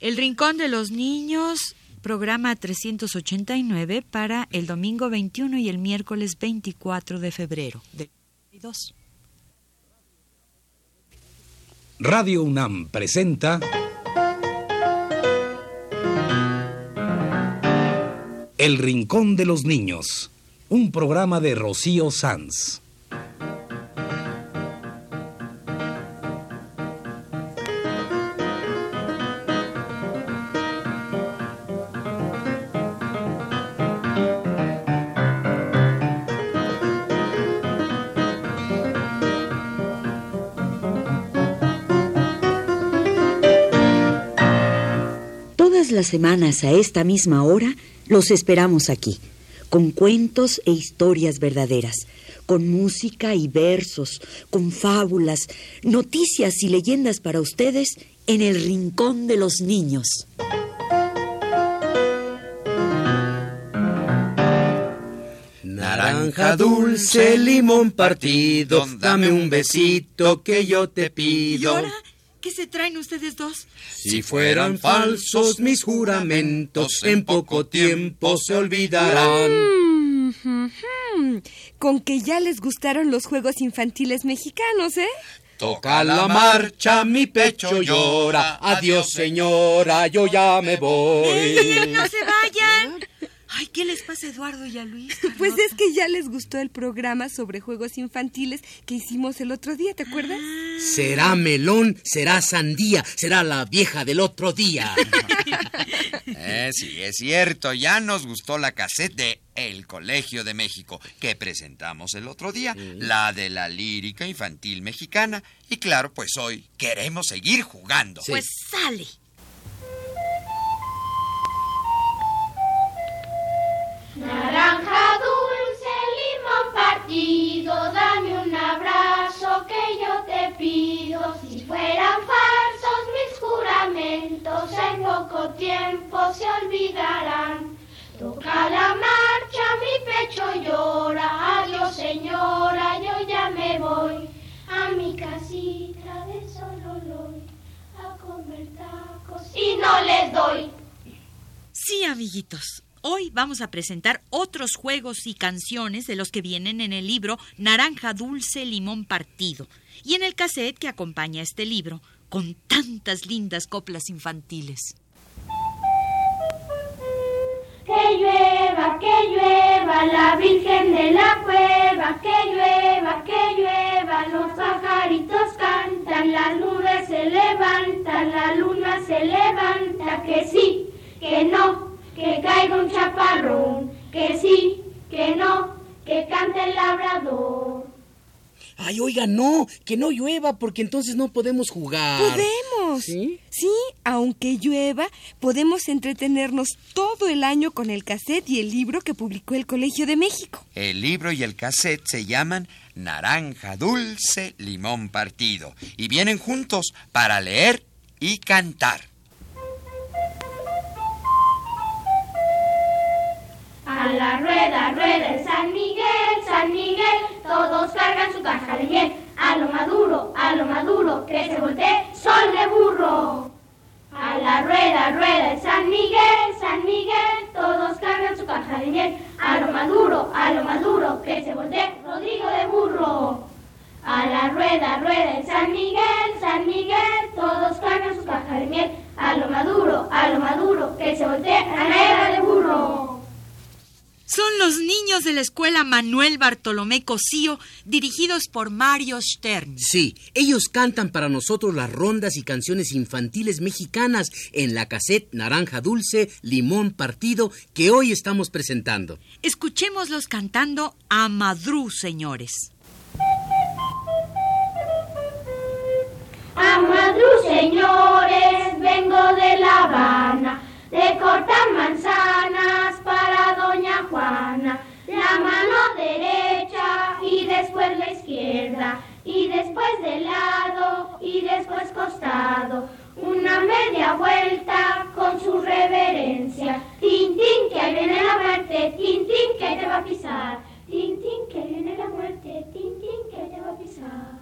El Rincón de los Niños, programa 389 para el domingo 21 y el miércoles 24 de febrero 2022. Radio UNAM presenta El Rincón de los Niños, un programa de Rocío Sanz. Todas las semanas a esta misma hora los esperamos aquí, con cuentos e historias verdaderas, con música y versos, con fábulas, noticias y leyendas para ustedes en el Rincón de los Niños. Naranja dulce, limón partido, dame un besito que yo te ¿Y pido. ahora qué se traen ustedes dos? Si fueran falsos mis juramentos, en poco tiempo se olvidarán. Ujú. Con que ya les gustaron los juegos infantiles mexicanos, ¿eh? Toca la marcha, mi pecho llora. Adiós, señora, yo ya me voy. ¡Ey, no se vayan! ¿Qué les pasa a Eduardo y a Luis? Pues es que ya les gustó el programa sobre juegos infantiles que hicimos el otro día, ¿te acuerdas? Será melón, será sandía, será la vieja del otro día. Eh, sí, es cierto, ya nos gustó la cassette de El Colegio de México que presentamos el otro día, la de la lírica infantil mexicana. Y claro, pues hoy queremos seguir jugando. Pues sale. Naranja dulce, limón partido, dame un abrazo que yo te pido. Si fueran falsos mis juramentos, en poco tiempo se olvidarán. Toca la marcha, mi pecho llora. Adiós, señora, yo ya me voy a mi casita de Sololoy a comer tacos y no les doy. Sí, amiguitos. Hoy vamos a presentar otros juegos y canciones de los que vienen en el libro Naranja Dulce Limón Partido. Y en el cassette que acompaña este libro con tantas lindas coplas infantiles. Que llueva, que llueva, la Virgen de la cueva, que llueva, que llueva, los pajaritos cantan, las nubes se levantan, la luna se levanta, que sí, que no, que caiga un chaparrón, que sí, que no, que cante el labrador. Ay, oiga, no, que no llueva porque entonces no podemos jugar. Podemos. ¿Sí? Sí, aunque llueva, podemos entretenernos todo el año con el cassette y el libro que publicó el Colegio de México. El libro y el cassette se llaman Naranja Dulce, Limón Partido y vienen juntos para leer y cantar. A la rueda, rueda el San Miguel, San Miguel, todos cargan su caja de miel. A lo maduro, a lo maduro, que se voltee, sol de burro. A la rueda, rueda el San Miguel, San Miguel, todos cargan su caja de miel. A lo maduro, a lo maduro, que se voltee, Rodrigo de burro. A la rueda, rueda el San Miguel, San Miguel, todos cargan su caja de miel. A lo maduro, a lo maduro, que se voltee, Ana de burro. Son los niños de la escuela Manuel Bartolomé Cosío, dirigidos por Mario Stern. Sí, ellos cantan para nosotros las rondas y canciones infantiles mexicanas en la cassette Naranja Dulce, Limón Partido que hoy estamos presentando. Escuchémoslos cantando a Madrú, señores. A Madru, señores, vengo de La Habana, de cortar manzanas después la izquierda, y después de lado y después costado. Una media vuelta con su reverencia. Tin, tin, que ahí viene la muerte, tin, tin, que te va a pisar. Tin, tin, que viene la muerte, tin, tin, que te va a pisar.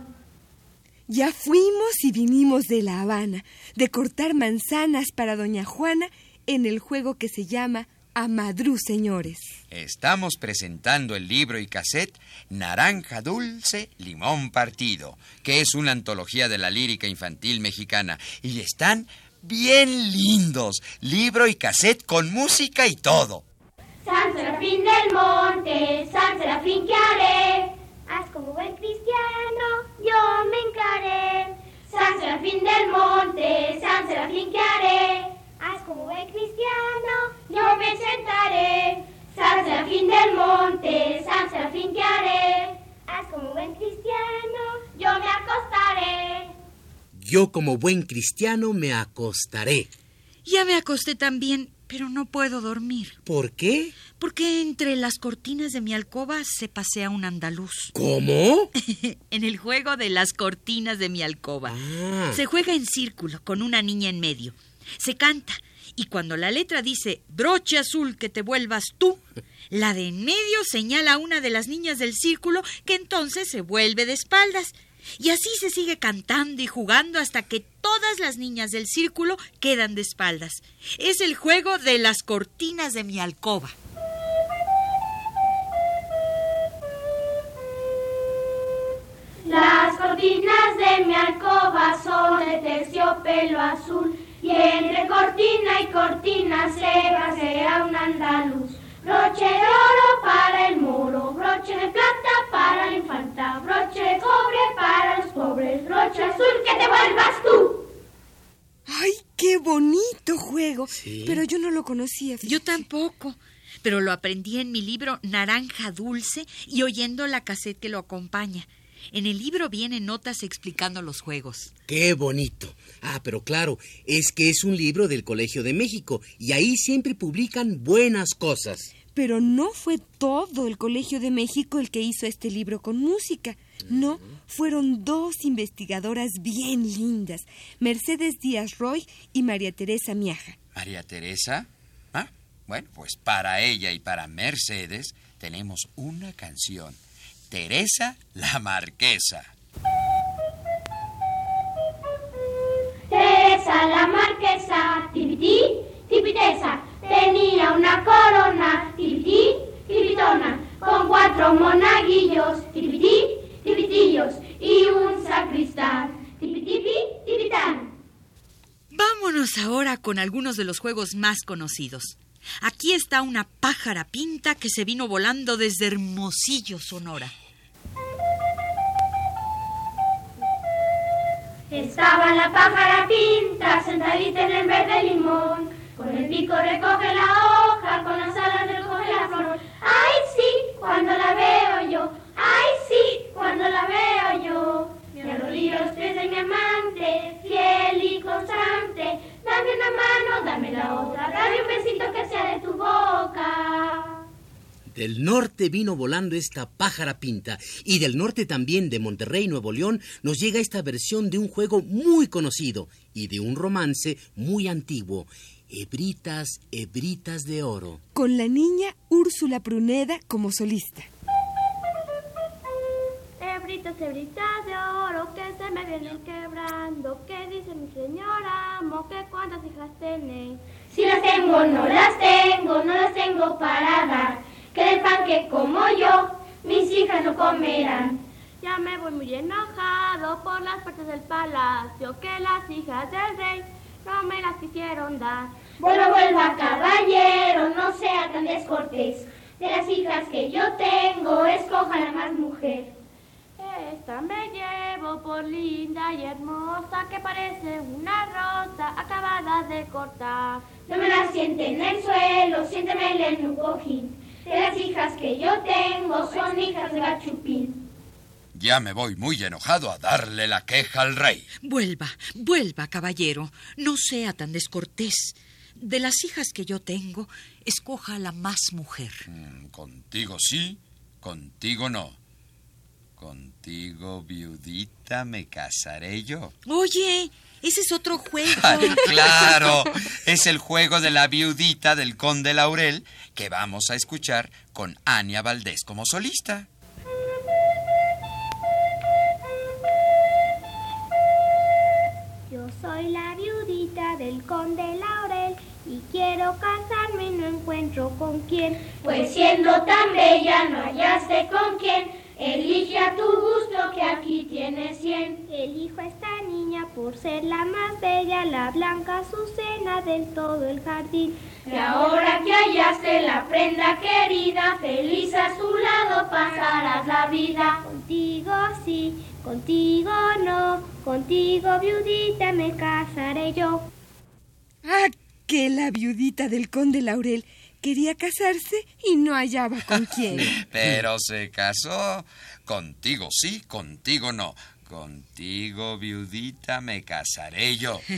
Ya fuimos y vinimos de La Habana, de cortar manzanas para Doña Juana en el juego que se llama Amadrú, señores. Estamos presentando el libro y cassette Naranja Dulce, Limón Partido, que es una antología de la lírica infantil mexicana. Y están bien lindos. Libro y cassette con música y todo. San Serafín del Monte, San Serafín, ¿qué haré? Haz como buen cristiano, yo me encaré. San Serafín del Monte, San Serafín, ¿qué haré? Buen cristiano, yo me sentaré. San Serafín del Monte, San Serafín, ¿qué haré? Haz como buen cristiano, yo me acostaré. Yo como buen cristiano me acostaré. Ya me acosté también, pero no puedo dormir. ¿Por qué? Porque entre las cortinas de mi alcoba se pasea un andaluz. ¿Cómo? en el juego de las cortinas de mi alcoba. Ah. Se juega en círculo, con una niña en medio. Se canta, y cuando la letra dice broche azul que te vuelvas tú, la de en medio señala a una de las niñas del círculo que entonces se vuelve de espaldas. Y así se sigue cantando y jugando hasta que todas las niñas del círculo quedan de espaldas. Es el juego de las cortinas de mi alcoba. Las cortinas de mi alcoba son de terciopelo azul y entre cortina y cortina se pasea un andaluz. Broche de oro para el moro, broche de plata para la infanta, broche de cobre para los pobres, broche azul que te vuelvas tú. ¡Ay, qué bonito juego! Sí. Pero yo no lo conocía. Yo tampoco, pero lo aprendí en mi libro Naranja Dulce y oyendo la cassette que lo acompaña. En el libro vienen notas explicando los juegos. Qué bonito. Ah, pero claro, es que es un libro del Colegio de México y ahí siempre publican buenas cosas. Pero no fue todo el Colegio de México el que hizo este libro con música. No, fueron dos investigadoras bien lindas, Mercedes Díaz Roy y María Teresa Miaja. María Teresa. Ah, bueno, pues para ella y para Mercedes tenemos una canción. Teresa la Marquesa. Teresa la marquesa, tipití, tipitesa, tenía una corona, tipití, tipitona, con cuatro monaguillos, tipití, tipitillos, y un sacristán, tipitipi, tipitán. Vámonos ahora con algunos de los juegos más conocidos. Aquí está una pájara pinta que se vino volando desde Hermosillo, Sonora. Estaba la pájara pinta sentadita en el verde limón. Con el pico recoge la hoja, con las alas recoge la flor. ¡Ay, sí! Cuando la veo mano, dame la otra, dame un besito que sea de tu boca. Del norte vino volando esta pájara pinta y del norte también de Monterrey, Nuevo León, nos llega esta versión de un juego muy conocido y de un romance muy antiguo. Hebritas, hebritas de oro. Con la niña Úrsula Pruneda como solista. Hebritas, hebritas de oro que se me vienen quebrando. ¿Qué dice mi señor amo? ¿Que cuántas hijas tenéis? Si las tengo, no las tengo, no las tengo para dar. Que del pan que como yo, mis hijas no comerán. Ya me voy muy enojado por las puertas del palacio que las hijas del rey no me las quisieron dar. Vuelva, vuelva, caballero, no sea tan descortés. De las hijas que yo tengo, escoja la más mujer. Esta me llevo por linda y hermosa que parece una rosa acabada de cortar. No me la siente en el suelo, siéntemela en un cojín. De las hijas que yo tengo son hijas de gachupín. Ya me voy muy enojado a darle la queja al rey. Vuelva, vuelva, caballero. No sea tan descortés. De las hijas que yo tengo, escoja a la más mujer. Mm, Contigo sí, contigo no. Contigo, viudita, me casaré yo. Oye, ese es otro juego. Ay, claro, es el juego de la viudita del conde Laurel que vamos a escuchar con Ania Valdés como solista. Yo Soy la viudita del conde Laurel y quiero casarme y no encuentro con quién. Pues siendo tan bella no hallaste con quién. Elige a tu gusto que aquí tienes cien. Elijo a esta niña por ser la más bella, la blanca Azucena del todo el jardín. Y ahora que hallaste la prenda querida, feliz a su lado pasarás la vida. Contigo sí, contigo no, contigo viudita me casaré yo. Ah, que la viudita del conde Laurel quería casarse y no hallaba con quién. Pero se casó. Contigo sí, contigo no. Contigo, viudita, me casaré yo.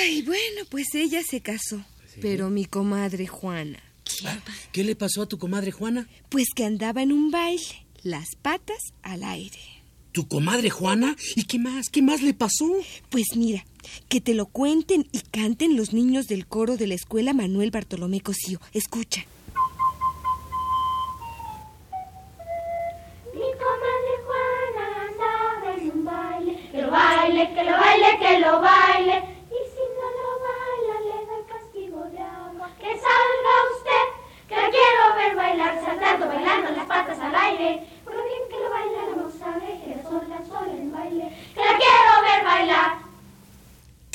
Ay, bueno, pues ella se casó. Pero mi comadre Juana, ¿Qué le pasó a tu comadre Juana? pues que andaba en un baile, las patas al aire. ¿Tu comadre Juana? ¿Y qué más? ¿Qué más le pasó? Pues mira, que te lo cuenten y canten los niños del coro de la escuela Manuel Bartolomé Cosío. Escucha.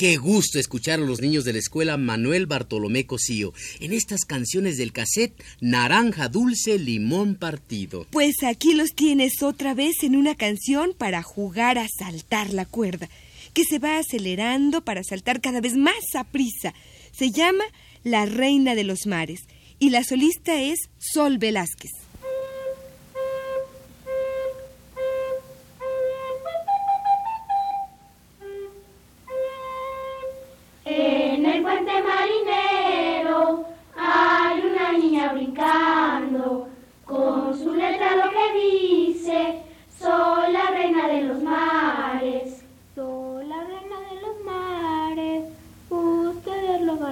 Qué gusto escuchar a los niños de la escuela Manuel Bartolomé Cosío en estas canciones del cassette Naranja Dulce, Limón Partido. Pues aquí los tienes otra vez en una canción para jugar a saltar la cuerda, que se va acelerando para saltar cada vez más a prisa. Se llama La Reina de los Mares y la solista es Sol Velázquez.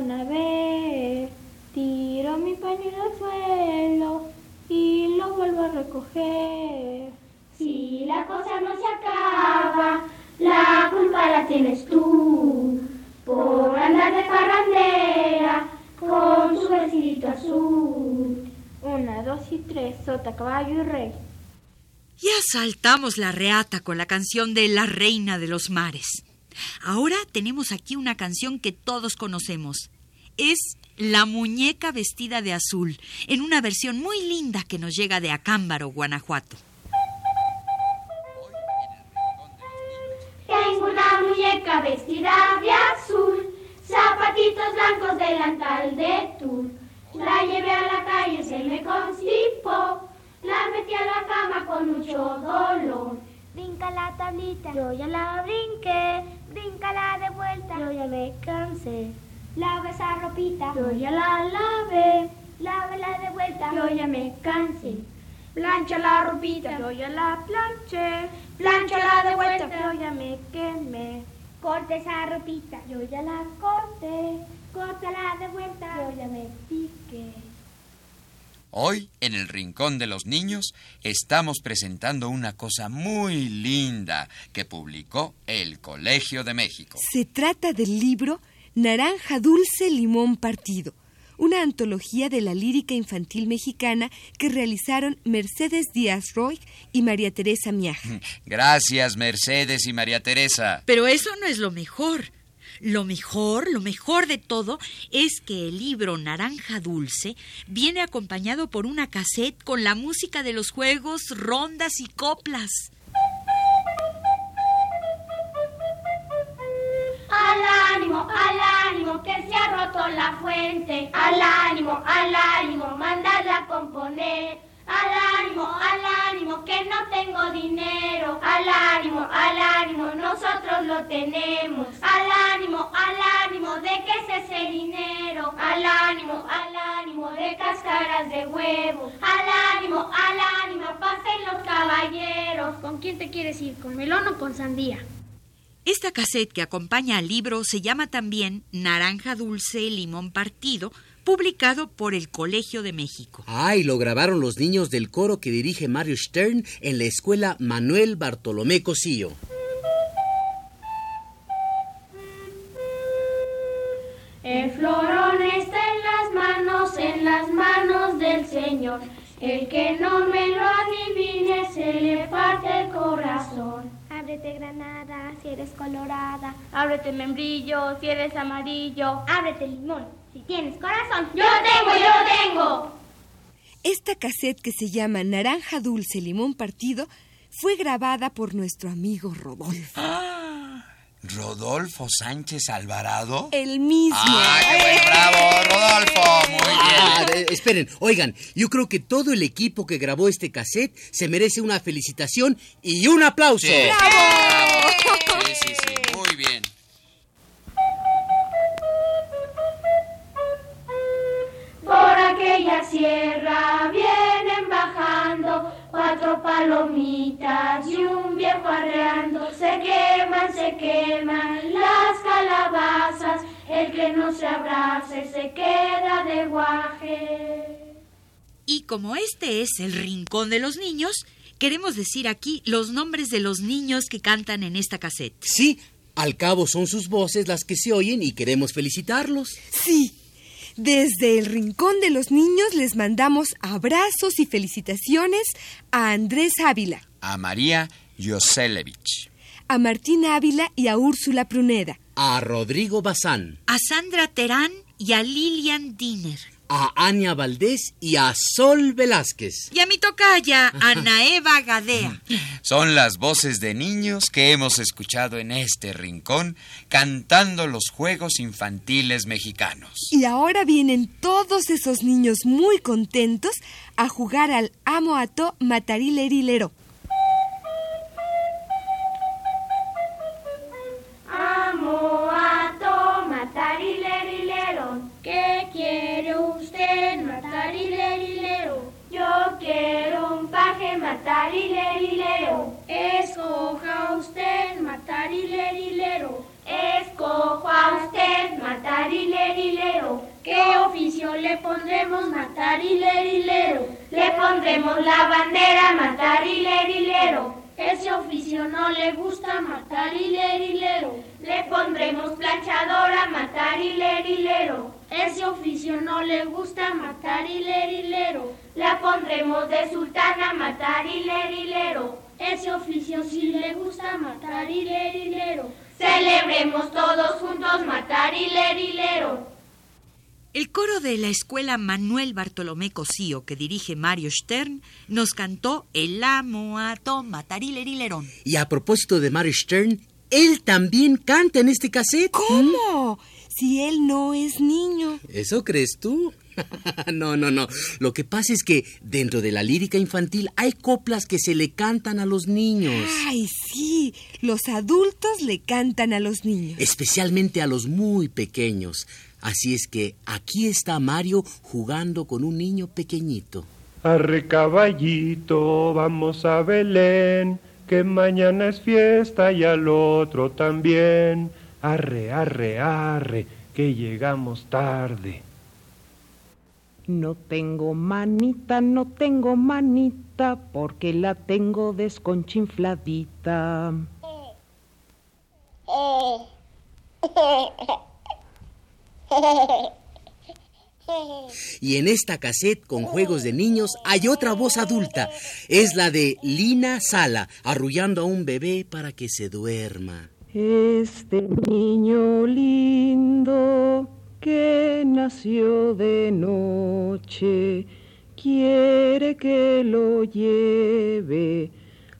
Ustedes lo van a ver tiro mi pañuelo al suelo y lo vuelvo a recoger si la cosa no se acaba la culpa la tienes tú por andar de parrandera con su vestidito azul. Una, dos y tres, sota, caballo y rey. Ya saltamos la reata con la canción de La Reina de los Mares. Ahora tenemos aquí una canción que todos conocemos. Es La muñeca vestida de azul, en una versión muy linda que nos llega de Acámbaro, Guanajuato. Tengo una muñeca vestida de azul, zapatitos blancos, delantal de tul. La llevé a la calle, se me constipó, la metí a la cama con mucho dolor. Brinca la tablita, yo ya la brinqué, bríncala de vuelta, yo ya me cansé. Lava esa ropita, yo ya la lavé, lávala de vuelta, yo ya me cansé. Plancha la ropita, yo ya la planché. Planchala de vuelta, yo ya me quemé. Corte esa ropita, yo ya la corté. Córtala de vuelta, yo ya me piqué. Hoy, en el Rincón de los Niños, estamos presentando una cosa muy linda que publicó el Colegio de México. Se trata del libro Naranja Dulce Limón Partido, una antología de la lírica infantil mexicana que realizaron Mercedes Díaz Roy y María Teresa Miaja. Gracias, Mercedes y María Teresa. Pero eso no es lo mejor. Lo mejor, lo mejor de todo es que el libro Naranja Dulce viene acompañado por una cassette con la música de los juegos, rondas y coplas. Ánimo, al ánimo, que se ha roto la fuente. Al ánimo, al ánimo, mandadla a componer. Al ánimo, al ánimo, que no tengo dinero. Al ánimo, al ánimo, nosotros lo tenemos. Al ánimo, al ánimo, ¿de qué es ese dinero? Al ánimo, al ánimo, de cáscaras de huevo. Al ánimo, al ánimo, pasen los caballeros. ¿Con quién te quieres ir? ¿Con melón o con sandía? Esta cassette que acompaña al libro se llama también Naranja Dulce Limón Partido, publicado por el Colegio de México. Ah, y lo grabaron los niños del coro que dirige Mario Stern en la escuela Manuel Bartolomé Cosío. El florón está en las manos, en las manos del Señor. El que no me lo adivine se le parte el corazón. Ábrete granada si eres colorada. Ábrete membrillo si eres amarillo. Ábrete limón si tienes corazón. Yo tengo, yo tengo. Esta cassette que se llama Naranja Dulce Limón Partido fue grabada por nuestro amigo Rodolfo. ¿Rodolfo Sánchez Alvarado? El mismo. ¡Ah, qué bueno! ¡Bravo, Rodolfo! Muy bien. Ah, esperen, oigan, yo creo que todo el equipo que grabó este cassette se merece una felicitación y un aplauso. Sí. ¡Bravo! Sí, sí, sí, muy bien. Por aquella sierra cuatro palomitas y un viejo arreando. Se queman, se queman las calabazas. El que no se abrace se queda de guaje. Y como este es el rincón de los niños, queremos decir aquí los nombres de los niños que cantan en esta cassette. Sí, al cabo son sus voces las que se oyen y queremos felicitarlos. Sí. Desde el Rincón de los Niños les mandamos abrazos y felicitaciones a Andrés Ávila, A María Yoselevich. a Martín Ávila y a Úrsula Pruneda, A Rodrigo Bazán, A Sandra Terán y a Lilian Diner. A Ania Valdés y a Sol Velázquez. Y a mi tocaya, Ana Eva Gadea. Son las voces de niños que hemos escuchado en este rincón cantando los juegos infantiles mexicanos. Y ahora vienen todos esos niños muy contentos a jugar al Amo Ato Matarilerilero. Paje matarilerilero. Escoja usted, matarilerilero. Escojo a usted, matarilerilero. ¿Qué oficio le pondremos, matarilerilero? Le pondremos la bandera, matarilerilero. Ese oficio no le gusta matar hilerilero. Le pondremos planchadora, matar hilerilero. Ese oficio no le gusta matar hilerilero. La pondremos de sultana, matar hilerilero. Ese oficio sí le gusta matar hilerilero. Celebremos todos juntos matar hilerilero. El coro de la escuela Manuel Bartolomé Cosío, que dirige Mario Stern, nos cantó El amo a Matarilerillerón. Y a propósito de Mary Stern, él también canta en este cassette. ¿Cómo? Si él no es niño. ¿Eso crees tú? no, no, no. Lo que pasa es que dentro de la lírica infantil hay coplas que se le cantan a los niños. Ay, sí. Los adultos le cantan a los niños. Especialmente a los muy pequeños. Así es que aquí está Mario jugando con un niño pequeñito. Arre caballito, vamos a Belén, que mañana es fiesta y al otro también. Arre, arre, arre, que llegamos tarde. No tengo manita, no tengo manita, porque la tengo desconchinfladita. Y en esta cassette con juegos de niños hay otra voz adulta. Es la de Lina Sala, arrullando a un bebé para que se duerma. Este niño lindo que nació de noche quiere que lo lleve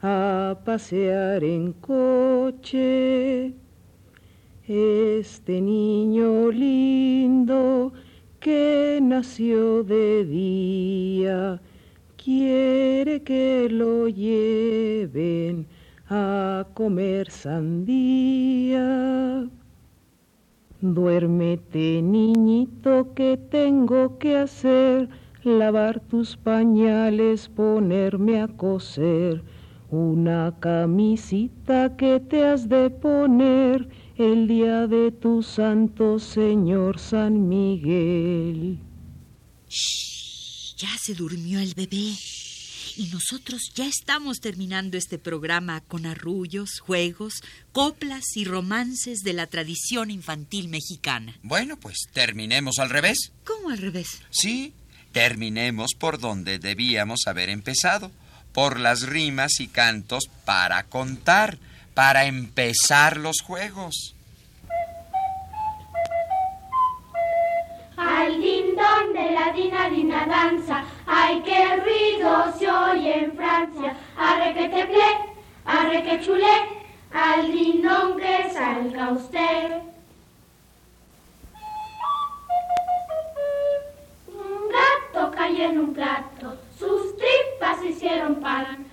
a pasear en coche. Este niño lindo que nació de día quiere que lo lleven a comer sandía. Duérmete, niñito, que tengo que hacer, lavar tus pañales, ponerme a coser, una camisita que te has de poner el día de tu santo Señor San Miguel. Shh, ya se durmió el bebé. Y nosotros ya estamos terminando este programa con arrullos, juegos, coplas y romances de la tradición infantil mexicana. Bueno, pues terminemos al revés. ¿Cómo al revés? Sí, terminemos por donde debíamos haber empezado, por las rimas y cantos para contar, para empezar los juegos. Al dindón de la dina dina danza, ay qué ruido se oye en Francia. Arre que te ple, arre que chulé, al dindón que salga usted. Un gato cayó en un plato, sus tripas se hicieron pan.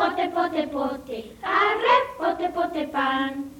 Arre pote pote pote, arre pote pote pan.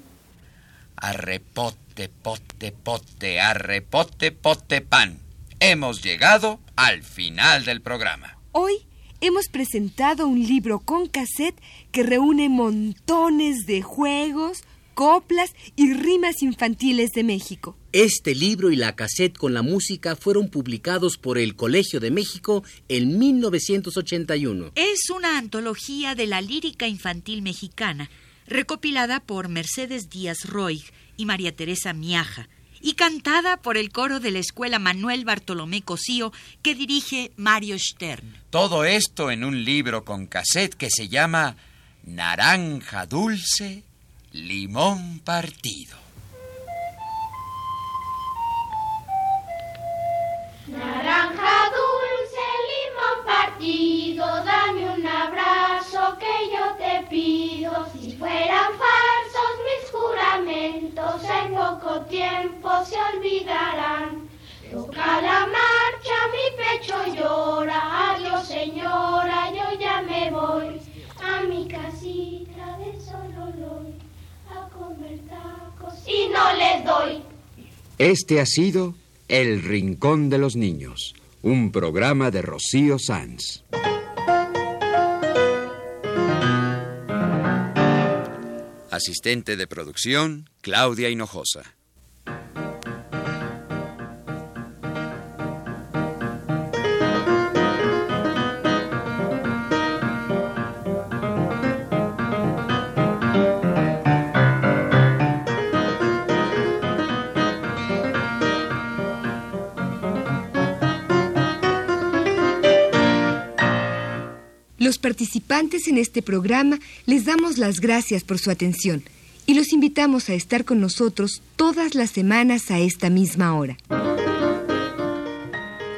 Arrepote, pote, pote, arrepote, pote, pan. Hemos llegado al final del programa. Hoy hemos presentado un libro con cassette que reúne montones de juegos, coplas y rimas infantiles de México. Este libro y la cassette con la música fueron publicados por el Colegio de México en 1981. Es una antología de la lírica infantil mexicana, recopilada por Mercedes Díaz Roig y María Teresa Miaja, y cantada por el coro de la Escuela Manuel Bartolomé Cosío, que dirige Mario Stern. Todo esto en un libro con cassette que se llama Naranja Dulce, Limón Partido. Naranja dulce, limón partido, dame un abrazo que yo te pido. Si fueran falsos mis juramentos, en poco tiempo se olvidarán. Toca la marcha, mi pecho llora, adiós señora, yo ya me voy a mi casita de Sololoy a comer tacos y no les doy. Este ha sido El Rincón de los Niños, un programa de Rocío Sanz. Asistente de producción, Claudia Hinojosa. Los participantes en este programa les damos las gracias por su atención y los invitamos a estar con nosotros todas las semanas a esta misma hora.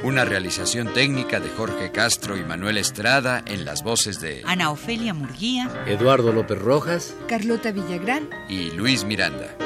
Una realización técnica de Jorge Castro y Manuel Estrada en las voces de Ana Ofelia Murguía Eduardo López Rojas. Carlota Villagrán y Luis Miranda.